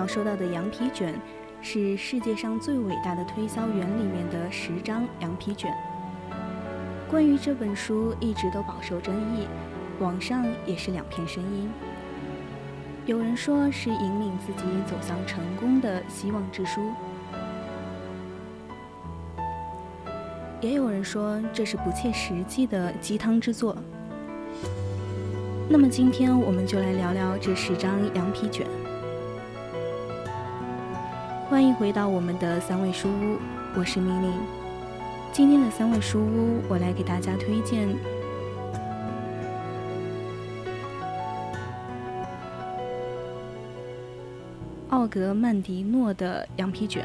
要收到的羊皮卷，是世界上最伟大的推销员里面的十张羊皮卷。关于这本书，一直都饱受争议，网上也是两片声音。有人说是引领自己走向成功的希望之书，也有人说这是不切实际的鸡汤之作。那么今天我们就来聊聊这十张羊皮卷。欢迎回到我们的三味书屋，我是明玲。今天的三味书屋，我来给大家推荐奥格曼迪诺的羊皮卷。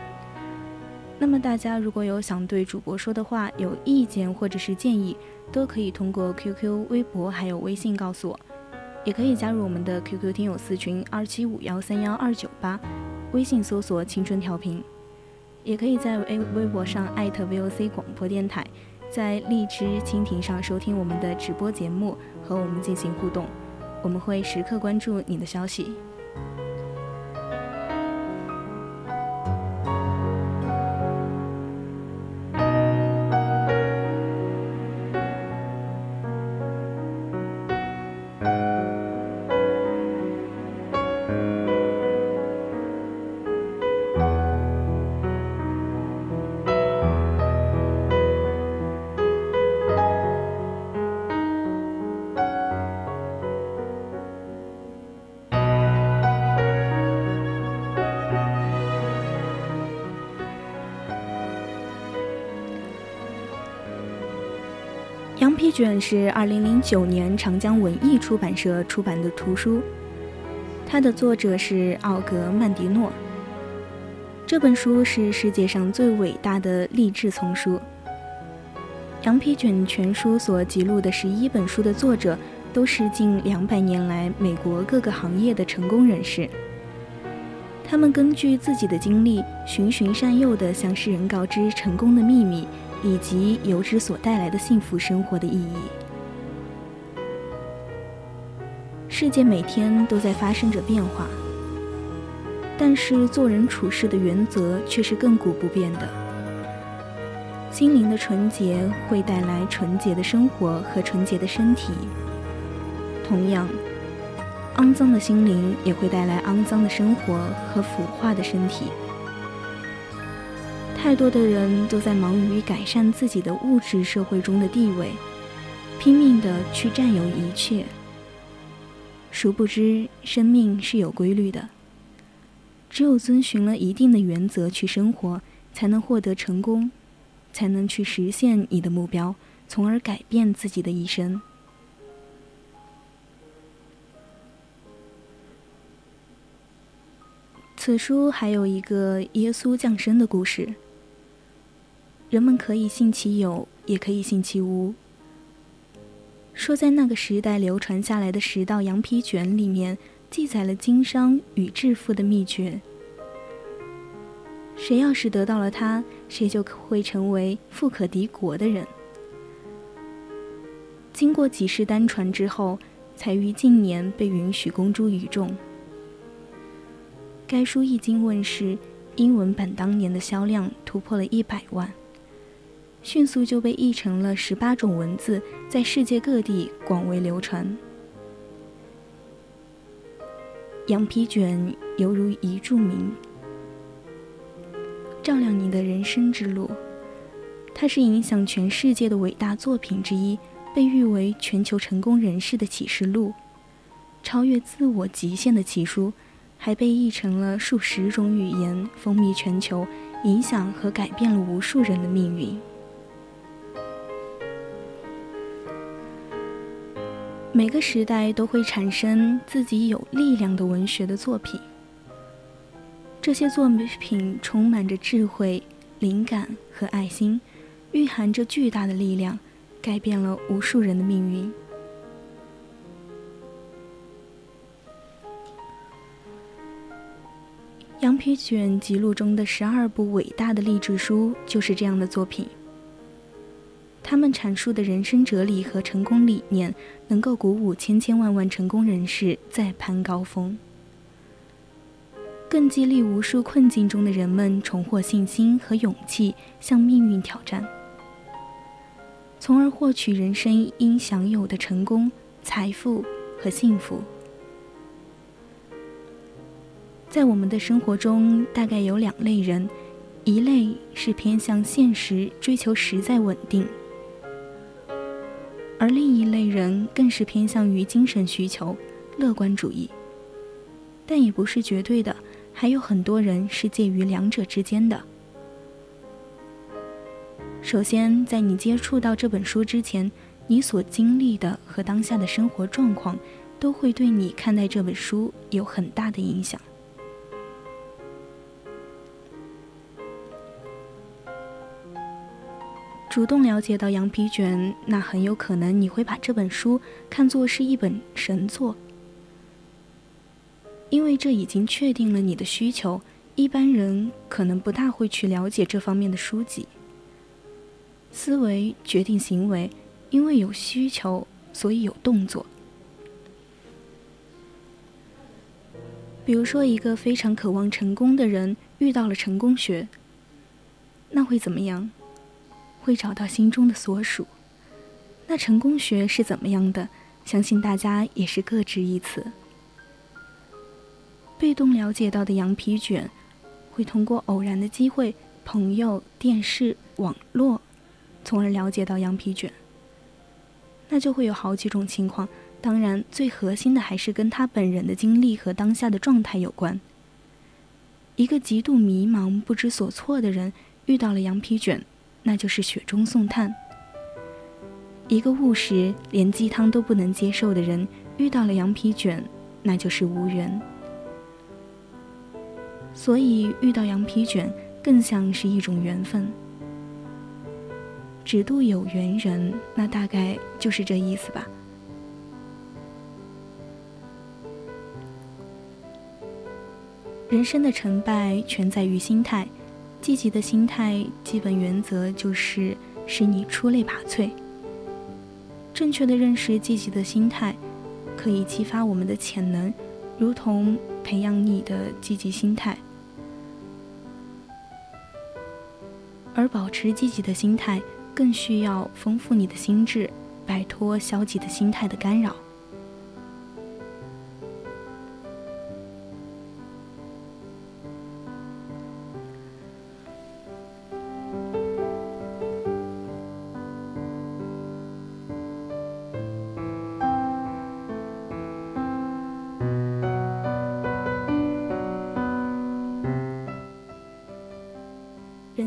那么大家如果有想对主播说的话、有意见或者是建议，都可以通过 QQ、微博还有微信告诉我，也可以加入我们的 QQ 听友四群二七五幺三幺二九八。微信搜索“青春调频”，也可以在微微博上艾特 VOC 广播电台，在荔枝、蜻蜓上收听我们的直播节目，和我们进行互动，我们会时刻关注你的消息。羊皮卷是二零零九年长江文艺出版社出版的图书，它的作者是奥格曼迪诺。这本书是世界上最伟大的励志丛书。羊皮卷全书所记录的十一本书的作者，都是近两百年来美国各个行业的成功人士。他们根据自己的经历，循循善诱地向世人告知成功的秘密。以及油脂所带来的幸福生活的意义。世界每天都在发生着变化，但是做人处事的原则却是亘古不变的。心灵的纯洁会带来纯洁的生活和纯洁的身体，同样，肮脏的心灵也会带来肮脏的生活和腐化的身体。太多的人都在忙于改善自己的物质社会中的地位，拼命的去占有一切。殊不知，生命是有规律的。只有遵循了一定的原则去生活，才能获得成功，才能去实现你的目标，从而改变自己的一生。此书还有一个耶稣降生的故事。人们可以信其有，也可以信其无。说在那个时代流传下来的十道羊皮卷里面，记载了经商与致富的秘诀。谁要是得到了它，谁就会成为富可敌国的人。经过几世单传之后，才于近年被允许公诸于众。该书一经问世，英文版当年的销量突破了一百万。迅速就被译成了十八种文字，在世界各地广为流传。羊皮卷犹如一柱明照亮你的人生之路。它是影响全世界的伟大作品之一，被誉为全球成功人士的启示录，超越自我极限的奇书，还被译成了数十种语言，风靡全球，影响和改变了无数人的命运。每个时代都会产生自己有力量的文学的作品，这些作品充满着智慧、灵感和爱心，蕴含着巨大的力量，改变了无数人的命运。羊皮卷记录中的十二部伟大的励志书就是这样的作品。他们阐述的人生哲理和成功理念，能够鼓舞千千万万成功人士再攀高峰，更激励无数困境中的人们重获信心和勇气，向命运挑战，从而获取人生应享有的成功、财富和幸福。在我们的生活中，大概有两类人，一类是偏向现实，追求实在稳定。而另一类人更是偏向于精神需求、乐观主义，但也不是绝对的，还有很多人是介于两者之间的。首先，在你接触到这本书之前，你所经历的和当下的生活状况，都会对你看待这本书有很大的影响。主动了解到羊皮卷，那很有可能你会把这本书看作是一本神作，因为这已经确定了你的需求。一般人可能不大会去了解这方面的书籍。思维决定行为，因为有需求，所以有动作。比如说，一个非常渴望成功的人遇到了成功学，那会怎么样？会找到心中的所属。那成功学是怎么样的？相信大家也是各执一词。被动了解到的羊皮卷，会通过偶然的机会、朋友、电视、网络，从而了解到羊皮卷。那就会有好几种情况，当然最核心的还是跟他本人的经历和当下的状态有关。一个极度迷茫、不知所措的人遇到了羊皮卷。那就是雪中送炭。一个务实、连鸡汤都不能接受的人遇到了羊皮卷，那就是无缘。所以遇到羊皮卷更像是一种缘分。只渡有缘人，那大概就是这意思吧。人生的成败全在于心态。积极的心态基本原则就是使你出类拔萃。正确的认识积极的心态，可以激发我们的潜能，如同培养你的积极心态。而保持积极的心态，更需要丰富你的心智，摆脱消极的心态的干扰。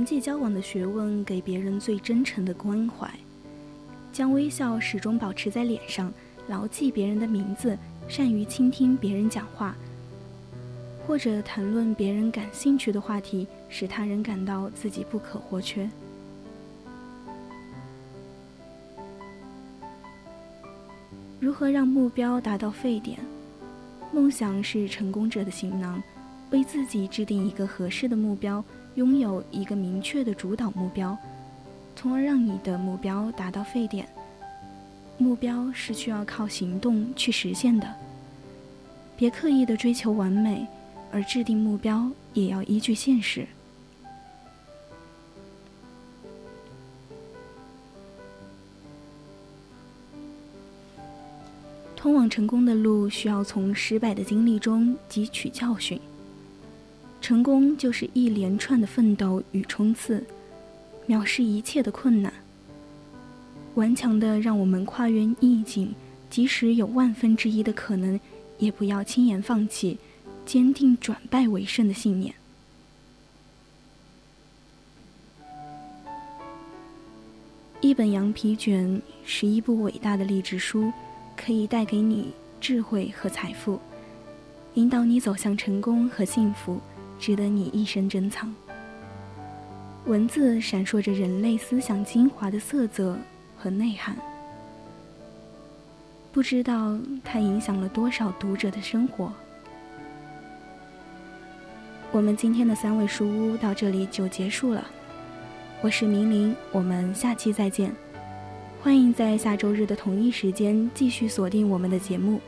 际交往的学问，给别人最真诚的关怀，将微笑始终保持在脸上，牢记别人的名字，善于倾听别人讲话，或者谈论别人感兴趣的话题，使他人感到自己不可或缺。如何让目标达到沸点？梦想是成功者的行囊，为自己制定一个合适的目标。拥有一个明确的主导目标，从而让你的目标达到沸点。目标是需要靠行动去实现的。别刻意的追求完美，而制定目标也要依据现实。通往成功的路，需要从失败的经历中汲取教训。成功就是一连串的奋斗与冲刺，藐视一切的困难，顽强的让我们跨越逆境，即使有万分之一的可能，也不要轻言放弃，坚定转败为胜的信念。一本羊皮卷是一部伟大的励志书，可以带给你智慧和财富，引导你走向成功和幸福，值得你一生珍藏。文字闪烁着人类思想精华的色泽和内涵，不知道它影响了多少读者的生活。我们今天的三味书屋到这里就结束了。我是明玲，我们下期再见。欢迎在下周日的同一时间继续锁定我们的节目。